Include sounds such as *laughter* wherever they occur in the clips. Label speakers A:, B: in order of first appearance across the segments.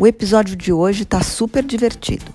A: O episódio de hoje tá super divertido.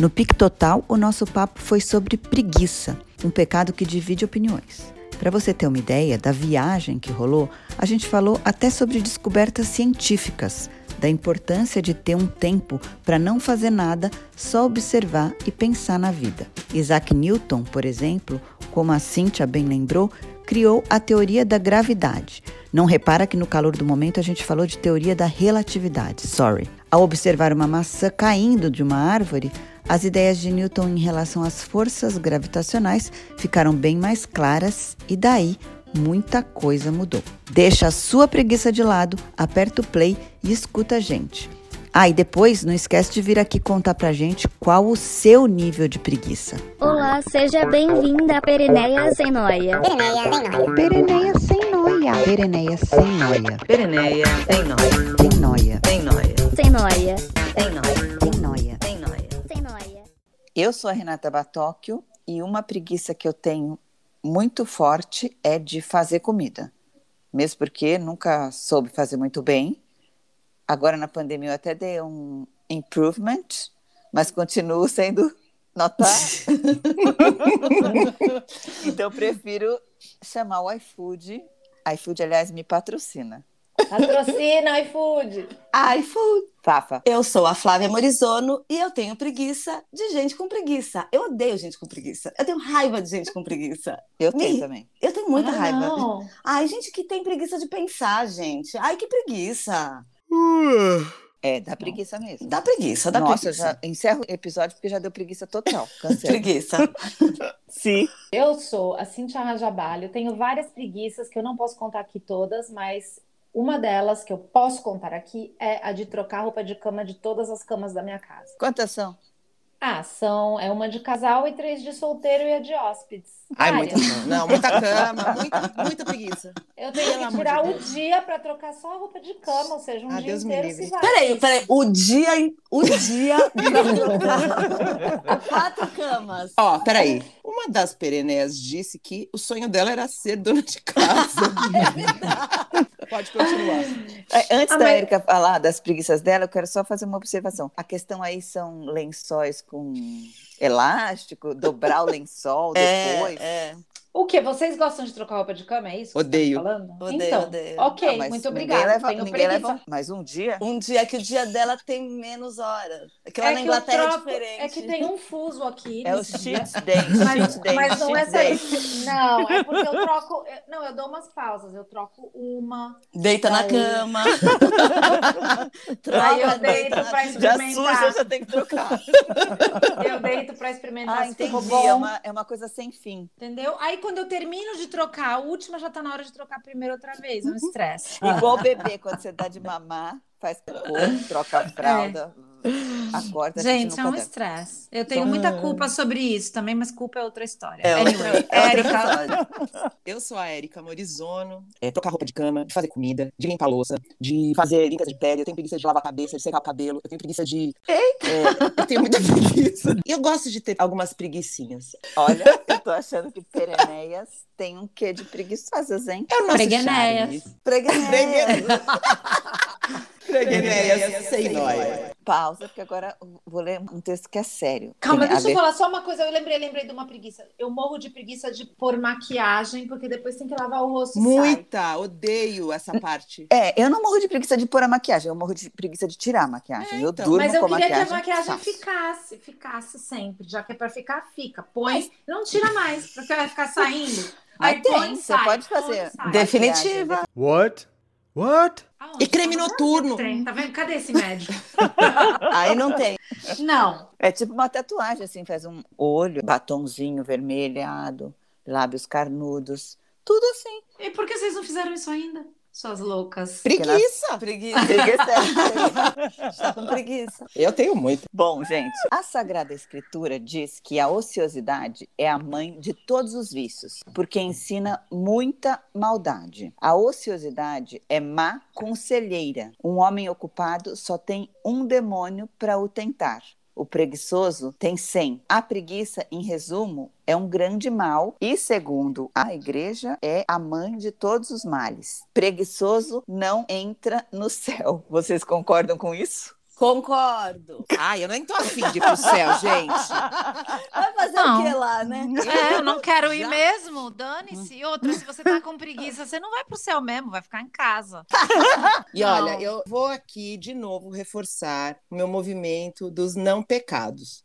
A: No Pic Total, o nosso papo foi sobre preguiça, um pecado que divide opiniões. Para você ter uma ideia da viagem que rolou, a gente falou até sobre descobertas científicas, da importância de ter um tempo para não fazer nada, só observar e pensar na vida. Isaac Newton, por exemplo, como a Cíntia bem lembrou, criou a teoria da gravidade. Não repara que no calor do momento a gente falou de teoria da relatividade, sorry. Ao observar uma maçã caindo de uma árvore, as ideias de Newton em relação às forças gravitacionais ficaram bem mais claras e daí muita coisa mudou. Deixa a sua preguiça de lado, aperta o play e escuta a gente. Ah, e depois não esquece de vir aqui contar pra gente qual o seu nível de preguiça.
B: Olá, seja bem-vinda a Pereneia Sem Noia.
A: Pereneia sem noia. Pereneia sem noia.
C: Pereneia, tem nóia,
A: Sem noia.
C: tem nóia,
B: Sem Noia.
C: Tem nóia,
A: Sem noia.
C: tem nóia.
B: Sem Noia.
A: Eu sou a Renata Batóquio e uma preguiça que eu tenho muito forte é de fazer comida. Mesmo porque nunca soube fazer muito bem. Agora na pandemia eu até dei um improvement, mas continuo sendo nota. *laughs* então eu prefiro chamar o iFood. iFood, aliás, me patrocina.
D: Patrocina *laughs* iFood.
E: iFood.
A: Fafa.
E: Eu sou a Flávia Morizono e eu tenho preguiça de gente com preguiça. Eu odeio gente com preguiça. Eu tenho raiva de gente com preguiça.
A: Eu tenho
E: Me-
A: também.
E: Eu tenho muita
D: Ah,
E: raiva.
D: não.
E: Ai, gente que tem preguiça de pensar, gente. Ai, que preguiça.
A: É, dá preguiça mesmo.
E: Dá preguiça, dá
A: Nossa, eu
E: preguiça.
A: já encerro o episódio porque já deu preguiça total. *laughs* Cancela.
E: Preguiça. *laughs*
A: Sim.
D: Eu sou a Cintia Rajabalho, tenho várias preguiças que eu não posso contar aqui todas, mas uma delas que eu posso contar aqui é a de trocar roupa de cama de todas as camas da minha casa.
A: Quantas são?
D: Ah, são é uma de casal e três de solteiro e a de hóspedes.
F: Ai, muita cama. Não, muita cama, muita, muita preguiça.
D: Eu tenho
F: Pelo
D: que tirar
F: de
D: o dia para trocar só a roupa de cama, ou seja, um
F: Ah,
D: dia
F: Deus
D: inteiro se vai.
E: Peraí, peraí. O dia, o dia *laughs* *laughs* quatro camas.
F: Ó, peraí. Uma das pereneias disse que o sonho dela era ser dona de casa. Pode continuar.
A: É, Antes
D: Ah,
A: da
D: mas-
A: Erika falar das preguiças dela, eu quero só fazer uma observação. A questão aí são lençóis com elástico, dobrar o lençol depois.
E: É, é.
D: O que? Vocês gostam de trocar roupa de cama? É isso que
F: Odeio.
D: você tá falando?
E: Odeio,
D: então,
E: odeio.
D: ok,
A: mas
D: muito obrigada.
A: Leva,
D: Tenho
A: ninguém
D: preguiça.
A: leva mais um dia?
E: Um dia que o dia dela tem menos horas. Que lá
D: É
E: na Inglaterra
D: troco-
E: é diferente.
D: É que tem um fuso aqui.
A: É o cheat day.
D: Mas,
A: day,
D: mas não é só isso. Não, é porque eu troco. eu- Não, eu dou umas pausas. Eu troco uma.
E: Deita na *laughs*
D: Aí.
E: cama.
D: aí
E: Troca,
D: eu deito
E: na
D: pra
E: cama.
A: Já
D: experimentar.
A: suja, já tem que trocar.
D: Eu deito pra experimentar
A: Ah, entendi. É uma, é uma coisa sem fim.
D: Entendeu? Aí quando eu termino de trocar a última, já tá na hora de trocar a primeira outra vez. É um estresse.
A: Igual bebê, quando você dá de mamar, faz *laughs* cocô, troca a fralda, acorda.
D: Gente, é um estresse. Eu tenho
A: Então-
D: muita culpa sobre isso também, mas culpa é outra história.
E: É outra-
D: anyway, *laughs*
E: é
D: Érica.
F: Eu sou a Érica Morizono. É, trocar roupa de cama, de fazer comida, de limpar louça, de fazer limpeza de pele. Eu tenho preguiça de lavar a cabeça, de secar o cabelo. Eu tenho preguiça de. É, eu tenho muita *laughs* preguiça. E eu gosto de ter algumas preguicinhas.
A: Olha, eu tô achando que Pereneias tem um quê de preguiçosas, hein?
F: É o nosso
D: Pregueneias.
F: charme.
E: Preguiça.
F: Pregueneias sem nóia.
A: Pausa, porque agora eu vou ler um texto que é sério.
D: Calma,
A: Tem
D: deixa eu
A: ver-
D: falar só uma coisa. Eu lembrei, lembrei de uma preguiça. Eu morro de preguiça de pôr maquiagem, porque depois tem que lavar o rosto. e sai.
F: Muita, odeio essa parte.
A: É, eu não morro de preguiça de pôr a maquiagem, eu morro de preguiça de tirar a maquiagem. eu
F: então.
A: durmo
D: Mas eu
A: com
D: queria
A: maquiagem.
D: que a maquiagem
A: faço.
D: ficasse, ficasse sempre. Já que é pra ficar, fica. Põe, não tira mais, porque vai ficar saindo. Aí
A: tem,
D: põe,
A: você
D: sai,
A: pode
D: põe,
A: fazer.
D: sai.
E: Definitiva.
G: What? What?
D: Aonde?
F: E creme
D: Tá
F: noturno.
D: Tem, Tá vendo? Cadê esse médico? *laughs*
E: Aí não tem.
D: Não.
A: É tipo uma tatuagem, assim, faz um olho, batonzinho vermelhado, lábios carnudos, tudo assim.
D: E por que vocês não fizeram isso ainda? Suas loucas.
F: Preguiça.
E: Preguiça.
A: Preguiça é-
E: Está *laughs* com preguiça.
F: Eu tenho muito.
A: Bom, gente, a Sagrada Escritura diz que a ociosidade é a mãe de todos os vícios, porque ensina muita maldade. A ociosidade é má conselheira. Um homem ocupado só tem um demônio para o tentar. O preguiçoso tem cem. A preguiça, em resumo, é um grande mal e, segundo a igreja, é a mãe de todos os males. Preguiçoso não entra no céu. Vocês concordam com isso?
E: Concordo.
F: Ai, eu nem tô afim de ir pro céu, gente.
E: Vai fazer
D: Não.
E: o que lá, né?
D: É, eu não quero ir
F: Já-
D: mesmo, dane-se. E outra, se você tá com preguiça, você não vai pro céu mesmo, vai ficar em casa.
F: E
D: Não.
F: olha, eu vou aqui de novo reforçar o meu movimento dos não pecados.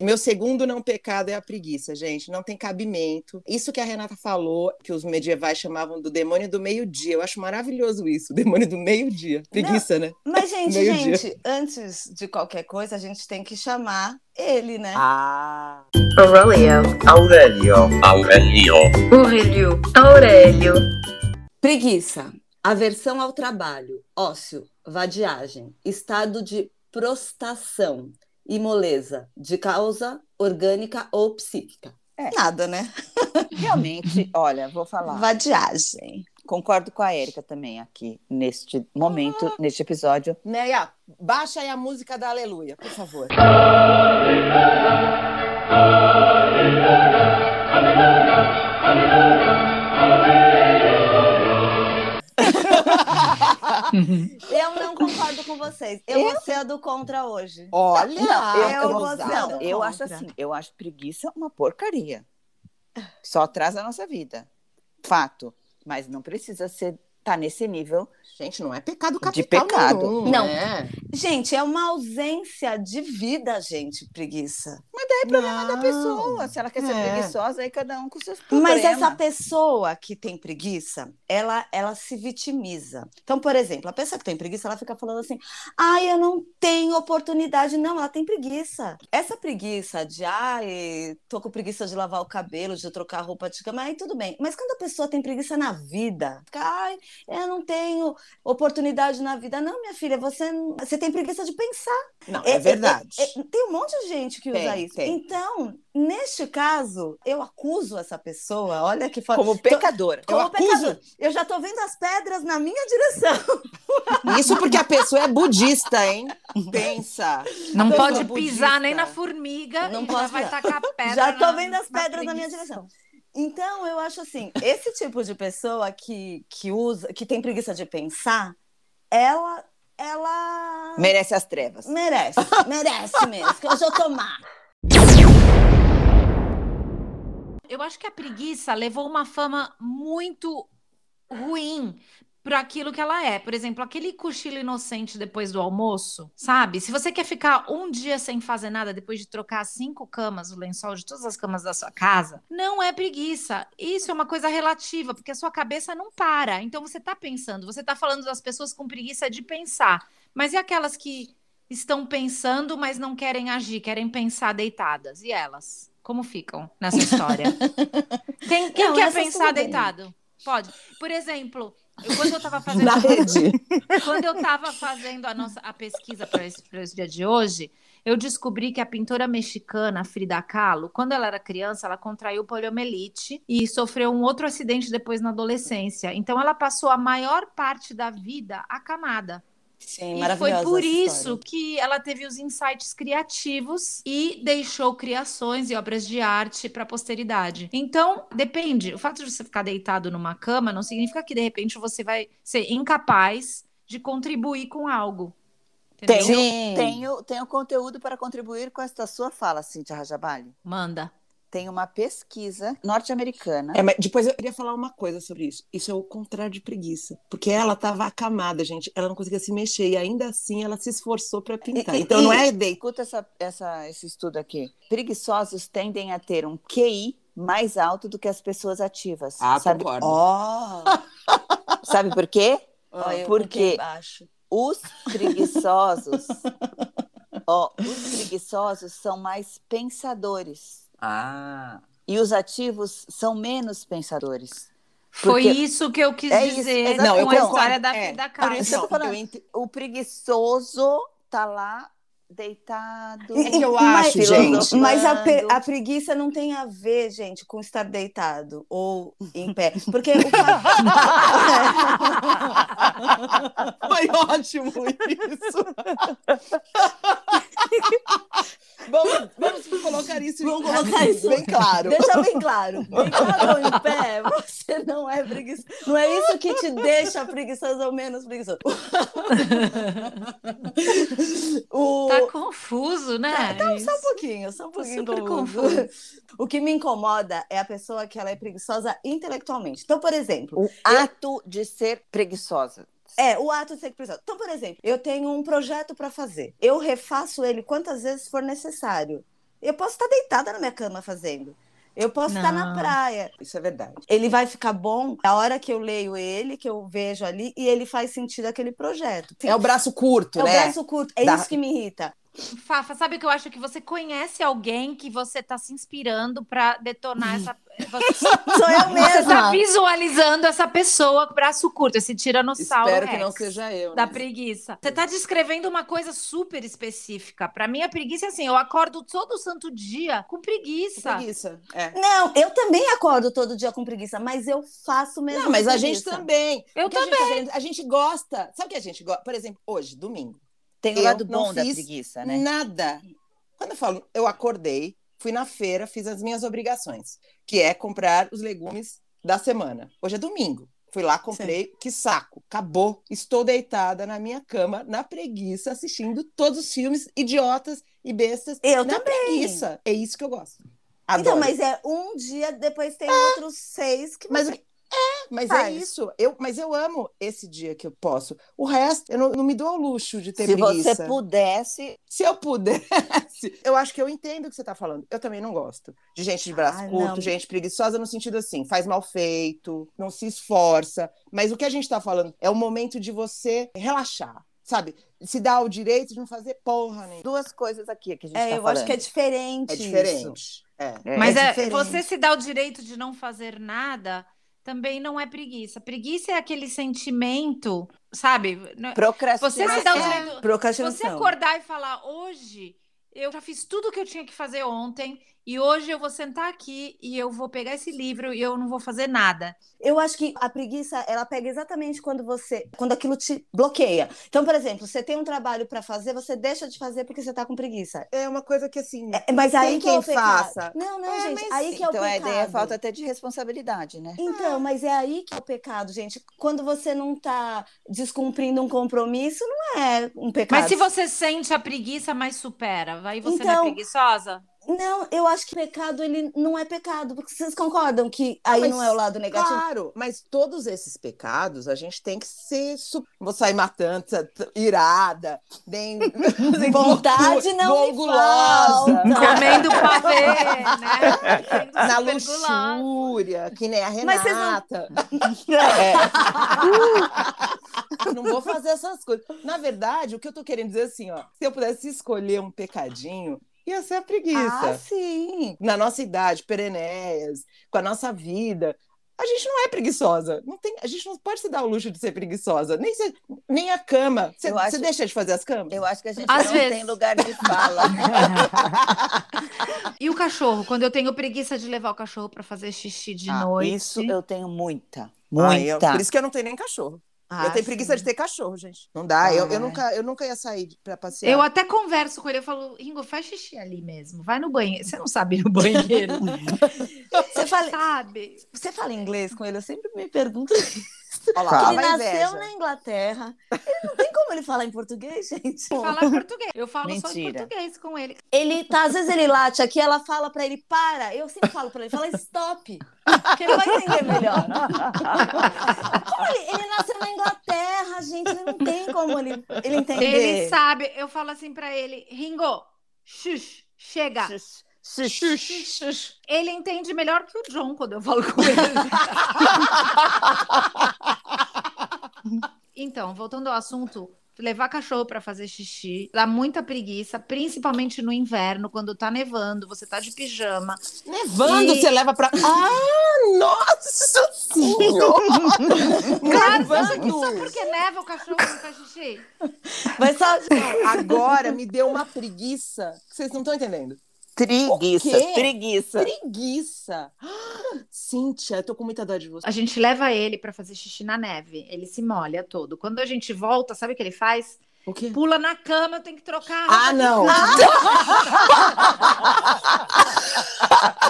F: Meu segundo não pecado é a preguiça, gente. Não tem cabimento. Isso que a Renata falou, que os medievais chamavam do demônio do meio-dia. Eu acho maravilhoso isso, o *laughs* demônio do meio-dia. Preguiça, né?
E: Mas, gente, *laughs* gente, antes de qualquer coisa, a gente tem que chamar ele, né?
F: Ah.
C: Aurelio.
H: Aurelio. Aurelio.
C: Aurelio. Aurélio.
E: Preguiça, aversão ao trabalho, ócio, vadiagem, estado de prostração e moleza, de causa orgânica ou psíquica.
A: É.
E: Nada, né?
A: Realmente, olha, vou falar.
E: Vadiagem.
A: Concordo com a Érica também aqui, neste momento, neste episódio.
F: Neia, baixa aí a música da Aleluia, por favor. *laughs*
E: Eu não concordo com vocês. Eu, vou ser a do contra hoje.
F: Olha,
A: Não, eu,
E: eu
A: eu,
E: vou ser a do
A: eu acho assim, eu acho preguiça uma porcaria. Só traz a nossa vida. Fato. Mas não precisa ser tá nesse nível.
F: Gente, não é pecado
A: De
F: capital
A: pecado.
F: nenhum,
E: Não.
F: né?
E: Gente, é uma ausência de vida, gente, preguiça.
A: É problema da
F: Não.
A: pessoa. Se ela quer ser
F: É.
A: preguiçosa, aí cada um com seus problemas.
E: Mas essa pessoa que tem preguiça, ela, ela se vitimiza. Então, por exemplo, a pessoa que tem preguiça, ela fica falando assim: ai, eu não tenho oportunidade. Não, ela tem preguiça. Essa preguiça de, ai, tô com preguiça de lavar o cabelo, de trocar roupa de cama, aí tudo bem. Mas quando a pessoa tem preguiça na vida, fica, ai, eu não tenho oportunidade na vida. Não, minha filha, você, você tem preguiça de pensar.
F: Não, é, verdade.
E: é- é- tem um monte de gente que usa
F: Tem,
E: isso.
F: tem.
E: Então, neste caso, eu acuso essa pessoa. Olha que foda.
A: Como pecadora.
E: Como
F: Eu acuso-
E: pecador. Eu já tô vendo as pedras na minha direção. *laughs*
F: Isso porque a pessoa é budista, hein? Pensa.
D: Não pode pisar
F: budista.
D: nem na formiga
E: Não
D: e já vai
E: pisar.
D: tacar pedra
E: já tô
D: na-
E: vendo as pedras na minha
D: preguiça.
E: direção. Então, eu acho assim, esse tipo de pessoa que, que usa, que tem preguiça de pensar, ela, ela
A: Merece as trevas.
E: merece, merece mesmo, que hoje eu tô má.
D: Eu acho que a preguiça levou uma fama muito ruim para aquilo que ela é. Por exemplo, aquele cochilo inocente depois do almoço, sabe? Se você quer ficar um dia sem fazer nada depois de trocar cinco camas, o lençol de todas as camas da sua casa, não é preguiça. Isso é uma coisa relativa, porque a sua cabeça não para. Então você tá pensando, você tá falando das pessoas com preguiça de pensar. Mas e aquelas que estão pensando, mas não querem agir, querem pensar deitadas? E elas? Como ficam nessa história? *laughs* Quem, quem
E: Não,
D: quer pensar deitado? Pode. Por exemplo, eu- quando eu estava fazendo
F: Na rede. *laughs*
D: quando eu estava fazendo a nossa a pesquisa para esse, pra esse dia de hoje, eu descobri que a pintora mexicana Frida Kahlo, quando ela era criança, ela contraiu poliomielite e sofreu um outro acidente depois na adolescência. Então ela passou a maior parte da vida acamada.
E: Sim,
D: E foi por isso que ela teve os insights criativos e deixou criações e obras de arte para a posteridade. Então, depende. O fato de você ficar deitado numa cama não significa que de repente você vai ser incapaz de contribuir com algo. Entendeu?
A: Tenho,
E: Sim.
A: tenho, tenho conteúdo para contribuir com esta sua fala, Cíntia Rajabali.
D: Manda.
A: Tem uma pesquisa norte-americana.
F: É, mas depois eu queria falar uma coisa sobre isso. Isso é o contrário de preguiça. Porque ela estava acamada, gente. Ela não conseguia se mexer. E ainda assim ela se esforçou para pintar.
E: E- e-
F: Então não é deitar.
A: Escuta essa, essa, esse estudo aqui. Preguiçosos tendem a ter um QI mais alto do que as pessoas ativas.
F: Ah,
A: sabe,
F: concordo.
E: Ó, *laughs*
A: sabe por quê?
E: ó, eu
A: Por
E: com quem
A: quê?
E: baixo.
A: Os preguiçosos, ó, os preguiçosos são mais pensadores
F: Ah.
A: e os ativos são menos pensadores.
D: Foi isso que eu quis
A: É isso,
D: dizer
A: exato.
D: com
A: Não, eu
D: a
A: concordo.
D: história da,
F: É,
D: da
F: por
D: casa.
F: isso
A: eu tô falando.
F: eu ent-
A: O preguiçoso tá lá deitado.
F: É que eu
E: Mas-
F: acho, gente.
E: Mas a,
A: filosofando.
E: a preguiça não tem a ver, gente, com estar deitado ou em pé. Porque o *laughs*
F: Foi ótimo isso. *laughs* vamos, vamos colocar isso
E: Vamos colocar *laughs* isso
F: bem claro.
E: Deixa bem claro. Bem claro em pé, você não é preguiçoso. Não é isso que te deixa preguiçoso ou menos preguiçoso. o...
D: Tá confuso, né?
E: Tá,
D: Isso.
E: só um pouquinho, só um
D: Tô
E: pouquinho
D: super
E: confuso.
D: confuso. *laughs*
E: O que me incomoda é a pessoa que ela é preguiçosa intelectualmente. Então, por exemplo,
A: O ato de ser preguiçosa.
E: É o ato de ser preguiçosa. Então, por exemplo, eu tenho um projeto para fazer. Eu refaço ele quantas vezes for necessário. Eu posso estar deitada na minha cama fazendo. Eu posso estar na
D: Não.
E: praia.
F: Isso é verdade.
E: Ele vai ficar bom a hora que eu leio ele, que eu vejo ali, e ele faz sentido aquele projeto.
F: É o braço curto,
E: É o
F: né?
E: braço curto. É
F: Da-
E: isso que me irrita.
D: Fafa, sabe o que eu acho? Que você conhece alguém que você tá se inspirando pra detonar essa. *laughs* Você,
E: Sou eu
D: você tá
E: mesma.
D: visualizando essa pessoa com braço curto, esse tiranossauro.
F: Espero que não seja eu.
D: Da
F: né?
D: preguiça. Você tá descrevendo uma coisa super específica. Pra mim, a preguiça é assim: eu acordo todo santo dia com preguiça.
F: Preguiça. É.
E: Não, eu também acordo todo dia com preguiça, mas eu faço mesmo.
F: Não, mas
E: com
F: a gente também.
D: Eu
F: O que a gente tá A gente gosta. Sabe o que a gente gosta? Por exemplo, hoje, domingo.
A: Tem o
F: Eu
A: lado bom da preguiça, né?
F: Nada. Quando eu falo, eu acordei, fui na feira, fiz as minhas obrigações, que é comprar os legumes da semana. Hoje é domingo. Fui lá, comprei, que saco, acabou. Estou deitada na minha cama, na preguiça, assistindo todos os filmes idiotas e bestas.
E: Eu
F: na
E: também.
F: preguiça. É isso que eu gosto.
E: Então,
F: Adoro.
E: mas é um dia, depois tem outros seis que
F: Mas,
E: você...
F: é, mas é
E: faz.
F: isso. Eu, mas eu amo esse dia que eu posso. O resto, eu não, não me dou ao luxo de ter
A: Se
F: preguiça.
A: você pudesse,
F: Se eu pudesse, *laughs* eu acho que eu entendo o que você está falando. Eu também não gosto de gente de braço
E: Ai,
F: curto,
E: não.
F: gente preguiçosa no sentido assim, faz mal feito, não se esforça. Mas o que a gente está falando é o momento de você relaxar, sabe? Se dar o direito de não fazer porra nenhuma.
A: duas coisas aqui que a gente
E: É,
A: tá
E: eu
A: falando.
E: acho que é diferente
F: É diferente. É.
A: É.
D: Mas é,
E: diferente.
D: você se dá o direito de não fazer nada também não é preguiça. Preguiça é aquele sentimento, sabe? Você
A: Procrastinação.
D: se dá o
E: É, procrastinação.
D: Você acordar e falar, hoje eu já fiz tudo o que eu tinha que fazer ontem, e hoje eu vou sentar aqui e eu vou pegar esse livro e eu não vou fazer nada.
E: Eu acho que a preguiça, ela pega exatamente quando você, quando aquilo te bloqueia. Então, por exemplo, você tem um trabalho para fazer, você deixa de fazer porque você tá com preguiça.
F: É uma coisa que assim.
E: É, mas aí que é o
F: quem faça.
E: Não, não,
F: É,
E: gente,
F: mas
E: aí que é o
A: Então a
E: pecado.
A: ideia é falta até de responsabilidade, né?
E: Então, mas é aí que é o pecado, gente. Quando você não tá descumprindo um compromisso, não é um pecado.
D: Mas se você sente a preguiça, mas supera, aí você não
E: Então,
D: é preguiçosa?
E: Não, eu acho que pecado ele não é pecado, porque vocês concordam que aí
F: mas
E: não é o lado negativo.
F: Claro, mas todos esses pecados a gente tem que ser. Su... Vou sair matando, irada, nem. *laughs* *laughs*
E: Vontade não me
F: gulosa.
E: falta.
D: Comendo pavê, né? *laughs*
F: Na
D: gulosa.
F: luxúria, que nem a
E: Mas vocês não-
F: Renata. Não vou fazer essas coisas. Na verdade, o que eu tô querendo dizer é assim, ó, se eu pudesse escolher um pecadinho, ia ser a preguiça.
E: Ah, sim.
F: Na nossa idade, perenéias, com a nossa vida, a gente não é preguiçosa. Não tem, a gente não pode se dar o luxo de ser preguiçosa. Nem, se- nem a cama. Você,
A: acho-
F: deixa de fazer as camas?
A: Eu acho que a gente
D: Às
A: não
D: vezes.
A: tem lugar de fala. *laughs*
D: E o cachorro? Quando eu tenho preguiça de levar o cachorro para fazer xixi de
A: Ah,
D: noite.
A: Isso eu tenho muita.
F: Ah, eu-
A: Muita.
F: por isso que eu não tenho nem cachorro.
E: Ah,
F: eu tenho preguiça de ter cachorro, gente. Não dá. Eu, eu,
A: Ai.
F: nunca, eu nunca ia sair pra passear.
D: Eu até converso com ele, eu falo, Ringo, faz xixi ali mesmo, vai no banheiro. Você não sabe ir no banheiro, *laughs*
E: Você fala,
D: sabe?
E: você fala inglês com ele? Eu sempre me pergunto.
F: Olha lá,
A: Fala.
F: lá
E: ele nasceu
F: inveja.
E: na Inglaterra. Ele não tem como ele falar em português, *laughs* gente.
D: Fala português. Eu falo só em
A: Mentira.
D: português com ele.
E: Ele tá, às vezes ele late aqui, ela fala pra ele, para. Eu sempre falo pra ele, fala stop. Que ele vai entender melhor. *laughs* Como ele, ele nasceu na Inglaterra, gente. Ele não tem como ele, ele entender.
D: Ele sabe, eu falo assim pra ele, Ringo, xux, chega. Xux. Ele entende melhor que o John quando eu falo com ele. *laughs* então, voltando ao assunto, levar cachorro para fazer xixi dá muita preguiça, principalmente no inverno, quando tá nevando, você tá de pijama.
F: Nevando,
D: E-
F: você leva pra. *laughs* Ah, nossa senhora!
D: Claro, só
F: Nevando!
D: porque neva o cachorro não faz xixi.
E: Só.
F: Agora me deu uma preguiça. que Vocês não estão entendendo. Quê?
A: preguiça.
F: Preguiça. Ah, Cíntia, eu tô com muita dor de você.
D: A gente leva ele para fazer xixi na neve, ele se molha todo. Quando a gente volta, sabe o que ele faz?
F: O quê?
D: Pula na cama, eu tenho que trocar a roupa
F: Ah, não.
D: cama.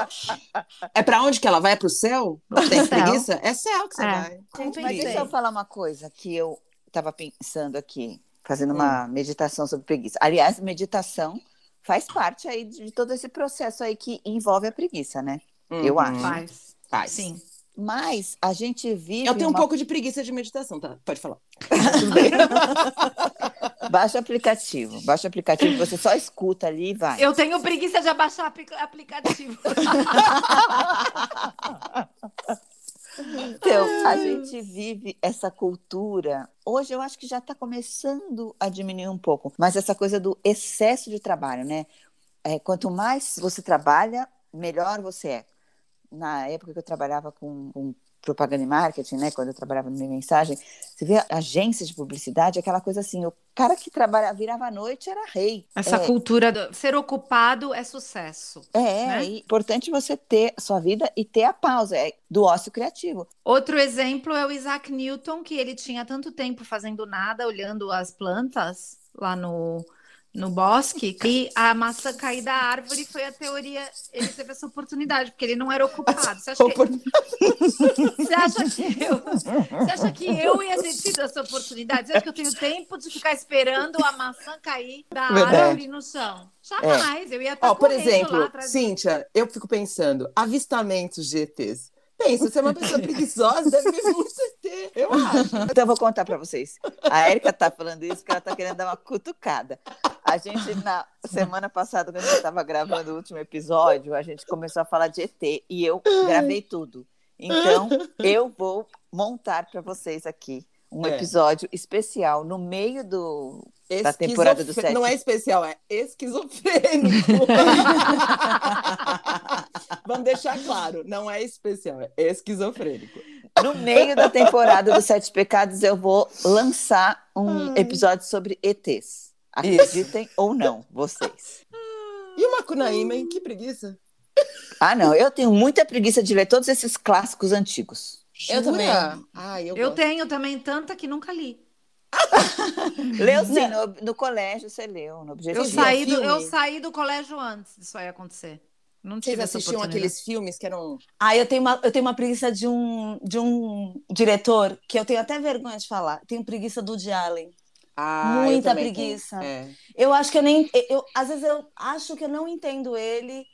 D: *laughs*
F: É pra onde que ela vai? É pro céu? Não tem
D: Céu.
F: preguiça? É céu que você
D: É.
F: vai.
A: Gente, mas deixa eu falar uma coisa que eu estava pensando aqui, fazendo uma meditação sobre preguiça. Aliás, meditação faz parte aí de todo esse processo aí que envolve a preguiça, né? Eu
F: Uhum.
A: acho.
D: Faz.
F: Faz.
D: Sim.
A: Mas a gente vive
F: Eu tenho um
A: uma-
F: pouco de preguiça de meditação, tá? Pode falar. *laughs*
A: Baixa o aplicativo, baixa o aplicativo, você só escuta ali e vai.
D: Eu tenho preguiça de abaixar apli- aplicativo. *laughs*
A: Então, a gente vive essa cultura. Hoje eu acho que já está começando a diminuir um pouco, mas essa coisa do excesso de trabalho, né? É, quanto mais você trabalha, melhor você é. Na época que eu trabalhava com, com propaganda e marketing, né? Quando eu trabalhava no Minha Mensagem, você vê agências de publicidade, aquela coisa assim, o cara que trabalha, virava à noite era rei.
D: Essa
A: é,
D: cultura do ser ocupado é sucesso.
A: é,
D: né?
A: é importante você ter a sua vida e ter a pausa é, do ócio criativo.
D: Outro exemplo é o Isaac Newton, que ele tinha tanto tempo fazendo nada, olhando as plantas lá no, no bosque, e a maçã cair da árvore foi a teoria. Ele teve essa oportunidade, porque ele não era ocupado. Você acha que, você acha que eu, você acha que eu ia ter tido essa oportunidade? Você acha que eu tenho tempo de ficar esperando a maçã cair da
F: Verdade.
D: árvore no chão? Jamais, eu ia estar
F: Ó, por exemplo,
D: lá atrás.
F: Cíntia, eu fico pensando, avistamentos de ETs. Pensa, você é uma pessoa preguiçosa, deve ver muito ET, eu acho. *laughs*
A: Então, eu vou contar para vocês. A Érica tá falando isso porque ela tá querendo dar uma cutucada. A gente, na semana passada, quando a gente estava gravando o último episódio, a gente começou a falar de ET e eu gravei tudo. Então, *laughs* eu vou montar para vocês aqui um
F: É.
A: episódio especial no meio do, da temporada do sete.
F: Não é especial, é esquizofrênico. *laughs* Vamos deixar claro, não é especial, é esquizofrênico.
A: No meio da temporada dos Sete Pecados, eu vou lançar um episódio sobre ETs. Acreditem ou não, vocês.
F: E o Macunaíma, hein? Que preguiça.
A: Ah, não, eu tenho muita preguiça de ler todos esses clássicos antigos.
E: Eu também.
F: Jura? Ai, eu,
D: Eu tenho também tanta que nunca li. *laughs*
A: Leu sim, no, no colégio você leu, no objetivo.
D: Eu saí, do, eu saí do colégio antes disso aí acontecer. Não tive
F: Vocês assistiam aqueles filmes que eram.
E: Ah, eu tenho uma, eu tenho uma preguiça de um, de um diretor que eu tenho até vergonha de falar. Tenho preguiça do Woody Allen.
F: Ah, eu
E: Muita
F: também
E: preguiça.
F: tenho. É.
E: Eu acho que eu nem. Eu, às vezes eu acho que eu não entendo ele.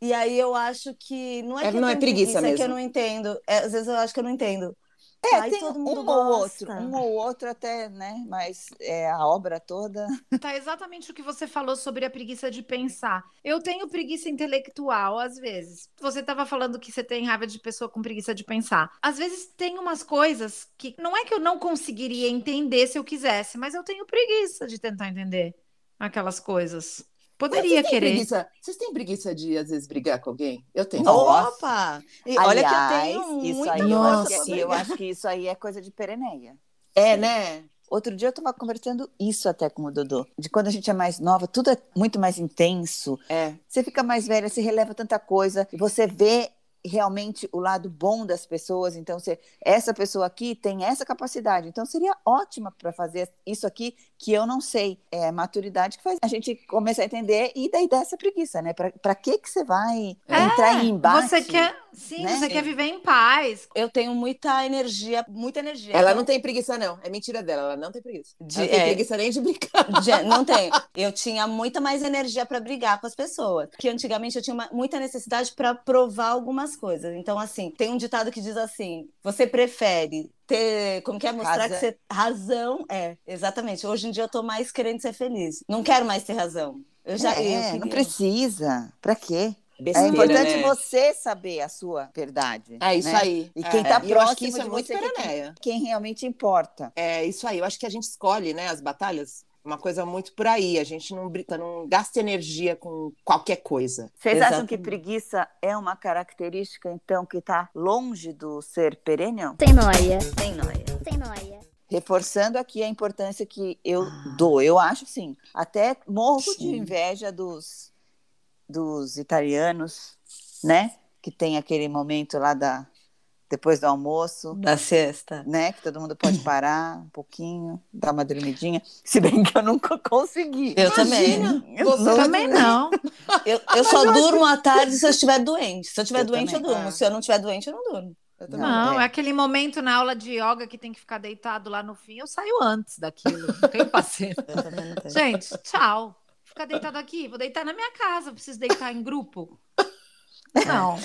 E: E aí eu acho que. Não é,
F: É,
E: que eu
F: não é
E: tenho
F: preguiça
E: é que eu
F: mesmo.
E: não entendo. É, às vezes eu acho que eu não entendo.
A: É,
E: Aí
A: tem
E: todo
A: um ou
E: gosta.
A: outro, um ou outro até, né? Mas é, a obra toda. *laughs*
D: Tá exatamente o que você falou sobre a preguiça de pensar. Eu tenho preguiça intelectual, às vezes. Você estava falando que você tem raiva de pessoa com preguiça de pensar. Às vezes tem umas coisas que não é que eu não conseguiria entender se eu quisesse, mas eu tenho preguiça de tentar entender aquelas coisas. Poderia
F: Vocês têm
D: querer.
F: preguiça- Vocês têm preguiça de, às vezes, brigar com alguém? Eu tenho.
A: Nossa.
E: Opa! E olha que eu tenho
A: Aliás, isso
E: muita
A: aí, eu
E: força
A: acho,
E: pra
A: que, eu acho que isso aí é coisa de pereneia.
F: É, né?
A: Outro dia eu estava conversando isso até com o Dodô. De quando a gente é mais nova, tudo é muito mais intenso.
F: É.
A: Você fica mais velha, se releva tanta coisa. E você vê realmente o lado bom das pessoas. Então, você, essa pessoa aqui tem essa capacidade. Então, seria ótima para fazer isso aqui que eu não sei. É a maturidade que faz a gente começar a entender e daí dá essa preguiça, né? Para que, que você vai
D: É,
A: entrar em embate?
D: Você quer, sim,
A: né?
D: você quer viver em paz.
E: Eu tenho muita energia, muita energia.
F: Ela
E: Então,
F: não tem preguiça, não. É mentira dela, ela não tem preguiça.
E: De-
F: ela tem
E: é.
F: preguiça nem de brincar. *laughs*
E: Já- Não tenho. Eu tinha muita mais energia para brigar com as pessoas. Que antigamente eu tinha uma- muita necessidade para provar algumas coisas. Então, assim, tem um ditado que diz assim: você prefere ter. Como que é? Mostrar
A: Razão.
E: que você. Razão. É, exatamente. Hoje em dia eu tô mais querendo ser feliz. Não quero mais ter razão. Eu já. eu
A: é,
E: queria-
A: não precisa. Para quê? É
F: Besteira,
A: importante
F: né?
A: você saber a sua verdade.
F: É isso
A: né?
F: aí.
A: E quem
F: é.
A: tá
F: E eu acho que
A: próximo
F: isso é
A: de
F: muito
A: você que-
F: pereneia.
A: Quem realmente importa.
F: É isso aí. Eu acho que a gente escolhe, né, as batalhas. Uma coisa muito por aí. A gente não, não gasta energia com qualquer coisa.
A: Vocês acham que
E: Exatamente.
A: preguiça é uma característica, então, que está longe do ser perennial?
B: Sem noia.
E: Tem nóia.
B: Sem noia.
A: Reforçando aqui a importância que eu dou. Eu acho sim. Até morro de
F: Sim.
A: inveja dos, dos italianos, né? Que tem aquele momento lá da, depois do almoço,
E: Da siesta.
A: né? Que todo mundo pode parar um pouquinho, dar uma dormidinha. Se bem que eu nunca consegui.
E: Eu também.
F: Você
D: Também não.
E: Eu, eu só durmo à tarde se eu estiver doente. Se eu estiver
A: Eu
E: doente, eu
A: também.
E: durmo.
F: É.
E: Se eu não estiver doente, eu não durmo.
F: Eu.
D: Não,
A: é.
D: é aquele momento na aula de yoga que tem que ficar deitado lá no fim. Eu saio antes daquilo. Não tenho *laughs* paciência.
E: Eu também não tenho.
D: Gente, tchau. Ficar deitado aqui. Vou deitar na minha casa. Preciso deitar em grupo. *laughs* Não.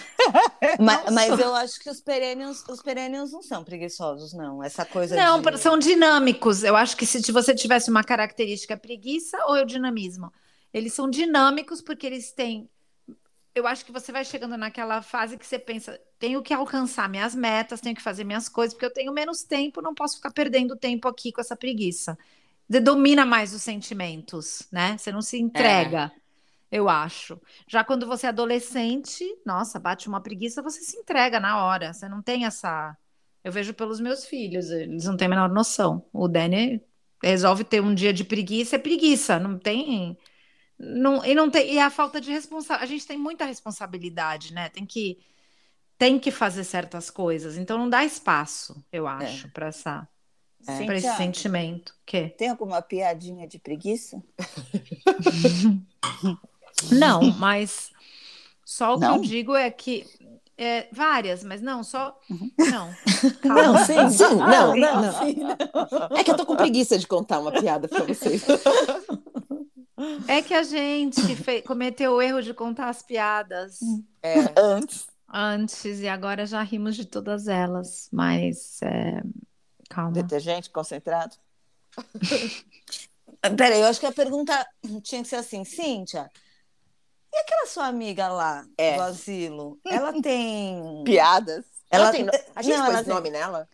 E: Mas, mas eu acho que os perennials, os perennials não são preguiçosos, não. Essa coisa
D: Não,
E: de...
D: são dinâmicos. Eu acho que se você tivesse uma característica é preguiça ou é o dinamismo. Eles são dinâmicos porque eles têm. Eu acho que você vai chegando naquela fase que você pensa, tenho que alcançar minhas metas, tenho que fazer minhas coisas, porque eu tenho menos tempo, não posso ficar perdendo tempo aqui com essa preguiça. Você domina mais os sentimentos, né? Você não se entrega, eu acho. Já quando você é adolescente, nossa, bate uma preguiça, você se entrega na hora. Você não tem essa. Eu vejo pelos meus filhos, eles não têm a menor noção. O Danny resolve ter um dia de preguiça, é preguiça, não tem. Não, e não tem, e a falta de responsabilidade. A gente tem muita responsabilidade, né? Tem que tem que fazer certas coisas, então não dá espaço, eu acho, para essa
A: É.
D: para esse sentimento. Que?
A: Tem alguma piadinha de preguiça? *laughs*
D: Não, *laughs* mas só o que
A: Não?
D: eu digo é que é, várias, mas não, só
A: Uhum.
D: não. *laughs*
F: Não, sim, sim. Não,
E: sim,
F: não, não. É que eu tô com preguiça de contar uma piada pra vocês. *laughs*
D: É que a gente fe- cometeu o erro de contar as piadas
F: É.
A: Antes.
D: antes e agora já rimos de todas elas, mas é, calma.
A: Detergente concentrado?
E: Peraí, eu acho que a pergunta tinha que ser assim, Cíntia, e aquela sua amiga lá
A: É.
E: do asilo? Ela *laughs* tem.
A: Piadas?
F: Ela
E: Ela
F: tem, a gente
E: Não,
F: pôs
E: ela tem-
F: nome nela?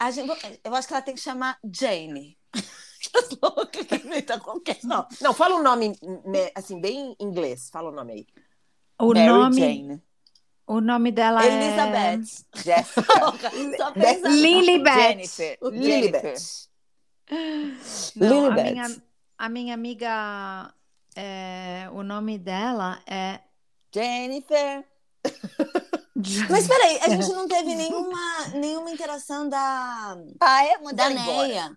E: A gente, eu acho que ela tem que chamar Jane. *laughs* Aquelas loucas que inventa qualquer nome.
F: Não, fala um nome, assim, bem inglês. Fala o nome aí.
D: O
A: Mary
D: nome,
A: Jane.
D: o nome dela é
E: Elizabeth.
A: Jéssica. *laughs*
E: Só pensa-
D: Lilibet.
F: Lilibet.
D: Não, a
E: Lilibet.
D: minha, a minha amiga, é, o nome dela é
A: Jennifer. *laughs*
E: Mas peraí, a gente não teve *laughs* nenhuma, nenhuma interação da,
A: Ah, é?
E: da. Neia.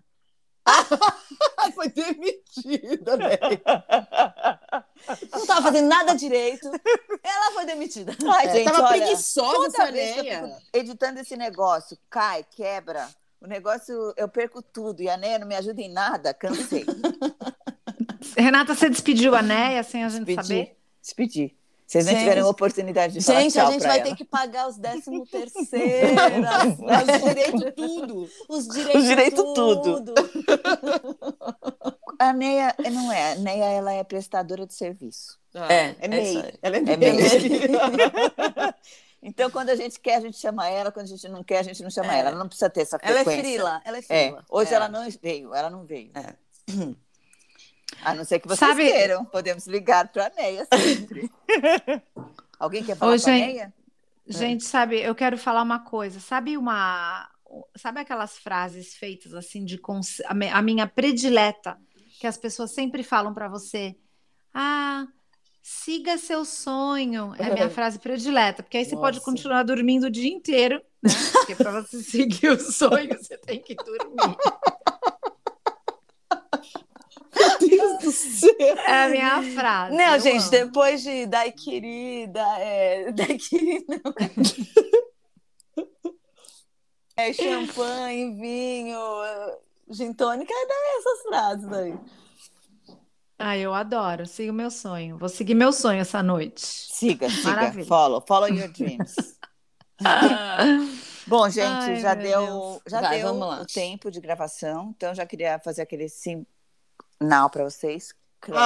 E: *laughs*
F: Foi demitida, velho.
E: Não tava fazendo nada direito. Ela foi demitida.
A: Ai, gente,
F: Tava
A: olha,
F: preguiçosa essa Neia.
A: editando esse negócio, cai, quebra. O negócio, eu perco tudo. E a Neia não me ajuda em nada. Cansei.
D: Renata, você despediu a Neia sem a gente
A: Despedi.
D: saber?
A: Despedi. Vocês não
E: Gente.
A: tiveram a oportunidade de falar
E: Gente, a gente vai
A: ela.
E: ter que pagar os décimo *laughs* terceiros,
F: Os *laughs* direitos tudo.
E: os direitos,
A: Os direitos tudo.
E: tudo.
A: A Neia não é. A Neia ela é prestadora de serviço.
E: É,
A: É MEI.
E: aí.
F: Ela é,
A: É
F: MEI. *laughs*
A: Então, quando a gente quer, a gente chama ela. Quando a gente não quer, a gente não chama
E: É.
A: ela. Ela não precisa ter essa
E: Ela é
A: frequência.
E: frila, ela é
A: É,
E: frila.
A: hoje
E: É.
A: ela não veio, ela não veio.
E: É. *clears throat*
A: A não ser que vocês
D: Sabe-
A: queiram, podemos ligar para a Neia sempre. *laughs* Alguém quer falar com a Neia?
D: Gente, sabe, eu quero falar uma coisa. Sabe uma, sabe aquelas frases feitas assim de cons- a minha predileta que as pessoas sempre falam para você? Ah, siga seu sonho. É a minha *laughs* frase predileta, porque aí você pode
F: Nossa.
D: continuar dormindo o dia inteiro, né? Porque para você *laughs* seguir o sonho, você tem que dormir.
F: Meu Deus do céu.
D: É a minha frase.
E: Não,
D: eu
E: gente,
D: amo.
E: depois de Daiquiri, da, é, *laughs* Daiquiri não. É champanhe, vinho, gin tônica, é essas frases aí.
D: Ah, eu adoro. Siga o meu sonho. Vou seguir meu sonho essa noite.
A: Siga, siga.
D: Maravilha.
A: Follow, follow your dreams. *laughs* Bom, gente,
D: Ai,
A: já deu,
D: Deus.
A: já
E: Vai,
A: deu
E: vamos lá.
A: o tempo de gravação, então já queria fazer aquele sinal para vocês. Clap.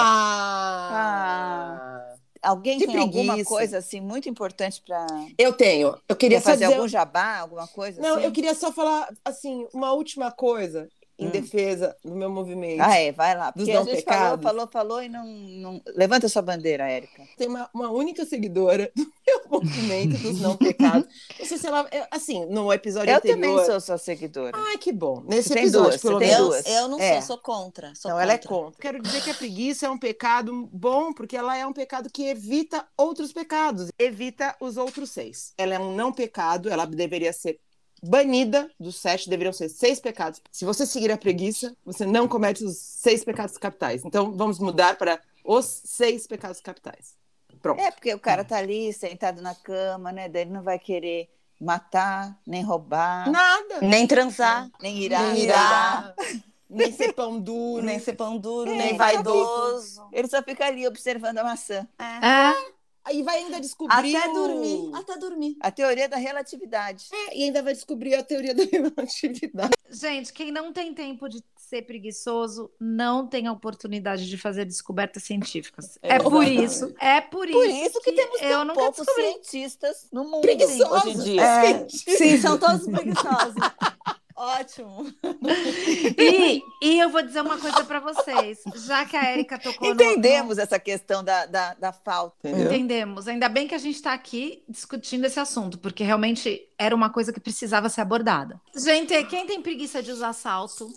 F: Ah.
A: Alguém
F: que
A: tem alguma
F: preguiça.
A: coisa assim muito importante para
F: Eu tenho. Eu queria
A: Quer fazer
F: dizer...
A: algum jabá, alguma coisa
F: Não,
A: assim?
F: eu queria só falar, assim, uma última coisa em
A: Hum.
F: defesa do meu movimento.
A: Ah, é, vai lá.
F: Dos
A: Porque a
F: não
A: gente falou,
F: pecados.
A: falou, falou e não, não... Levanta sua bandeira, Érica.
F: Tem uma, uma única seguidora do o movimento dos não pecados. *laughs* Ela. eu- Assim, no episódio
A: Eu
F: anterior.
A: também sou sua seguidora.
F: Ai, que bom. Nesse
A: Você
F: episódio,
A: duas,
F: pelo
A: você tem
F: menos.
A: duas.
E: Eu não
A: É.
E: sou, sou contra. Sou
F: Não, ela é
E: contra.
F: contra. Quero dizer que a preguiça é um pecado bom, porque ela é um pecado que evita outros pecados, evita os outros seis. Ela é um não pecado, ela deveria ser banida dos sete, deveriam ser seis pecados. Se você seguir a preguiça, você não comete os seis pecados capitais. Então, vamos mudar para os seis pecados capitais. Pronto.
A: É, porque o cara tá ali sentado na cama, né? Daí ele não vai querer matar, nem roubar,
F: Nada.
E: Nem transar,
A: nem irar.
E: nem irar, *laughs*
F: Nem ser pão duro.
E: nem ser pão duro,
A: É,
E: nem
A: vai
E: vaidoso.
A: Ele só fica ali observando a maçã.
D: É,
F: Aí vai ainda descobrir.
E: Até
F: o-
E: dormir, até dormir.
A: A teoria da relatividade.
F: É, e ainda vai descobrir a teoria da *laughs* relatividade.
D: gente, quem não tem tempo de ser preguiçoso não tem a oportunidade de fazer descobertas científicas. É por
A: Exatamente.
D: isso, é por,
A: Por isso que temos
D: eu nunca
A: poucos
D: descobri.
A: cientistas no mundo
F: Preguiçosos.
A: hoje em dia.
E: É, sim, *laughs* são todos preguiçosos. Ótimo.
D: E, e eu vou dizer uma coisa pra vocês, já que a Érica tocou no-
A: Entendemos essa questão da, da, da falta.
D: Entendemos. Ainda bem que a gente está aqui discutindo esse assunto, porque realmente era uma coisa que precisava ser abordada. Gente, quem tem preguiça de usar salto?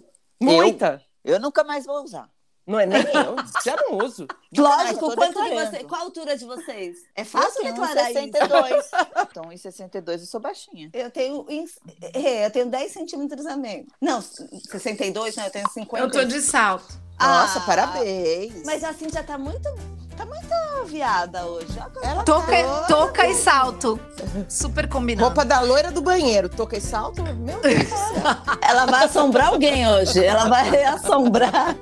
F: Muita.
A: Eu nunca mais vou usar.
F: Não é nem eu. Já não uso.
A: Mas eu
E: Lógico, quanto de você, qual a altura de vocês? É
A: Eu
E: fácil
A: tenho
E: declarar isso.
A: 1,62. Então, em 62 eu sou baixinha.
E: Eu tenho, é, eu tenho 10 centímetros a menos. Não, 62, né? Eu tenho 50.
D: Eu tô de salto.
F: Nossa,
E: Ah,
F: parabéns.
E: Mas a Cintia tá muito, tá muito viada hoje.
F: Ela
D: Toca,
F: tá-
D: toca e salto. Super combinado.
F: Roupa da loira do banheiro. Toca e salto. Meu Deus do céu. *laughs*
E: Ela vai assombrar alguém hoje. Ela vai assombrar.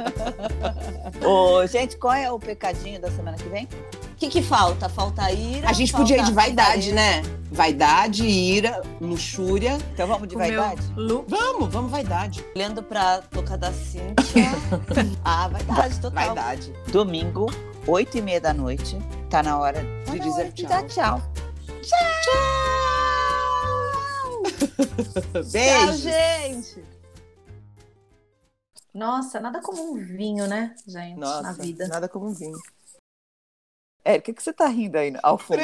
E: *laughs*
A: Ô, gente, qual é o pecadinho da semana que vem?
E: O que, que falta? Falta ira.
F: A gente podia ir de vaidade, né? Vaidade, ira, luxúria.
A: Então vamos de
D: O
A: vaidade?
F: Vamos, vamos vaidade.
E: Olhando pra boca da Cintia. *laughs* ah, vaidade total.
F: Vaidade.
A: Domingo, 8 e meia da noite. Tá na hora
E: Tá
A: de
E: na
A: dizer
E: hora de
A: tchau.
E: dar tchau. Tchau, *laughs*
F: Beijo.
E: gente.
I: Nossa, nada como um vinho, né, gente,
F: Nossa,
I: na vida.
F: nada como um vinho.
A: Érica, o que você tá rindo aí ao fundo? *laughs*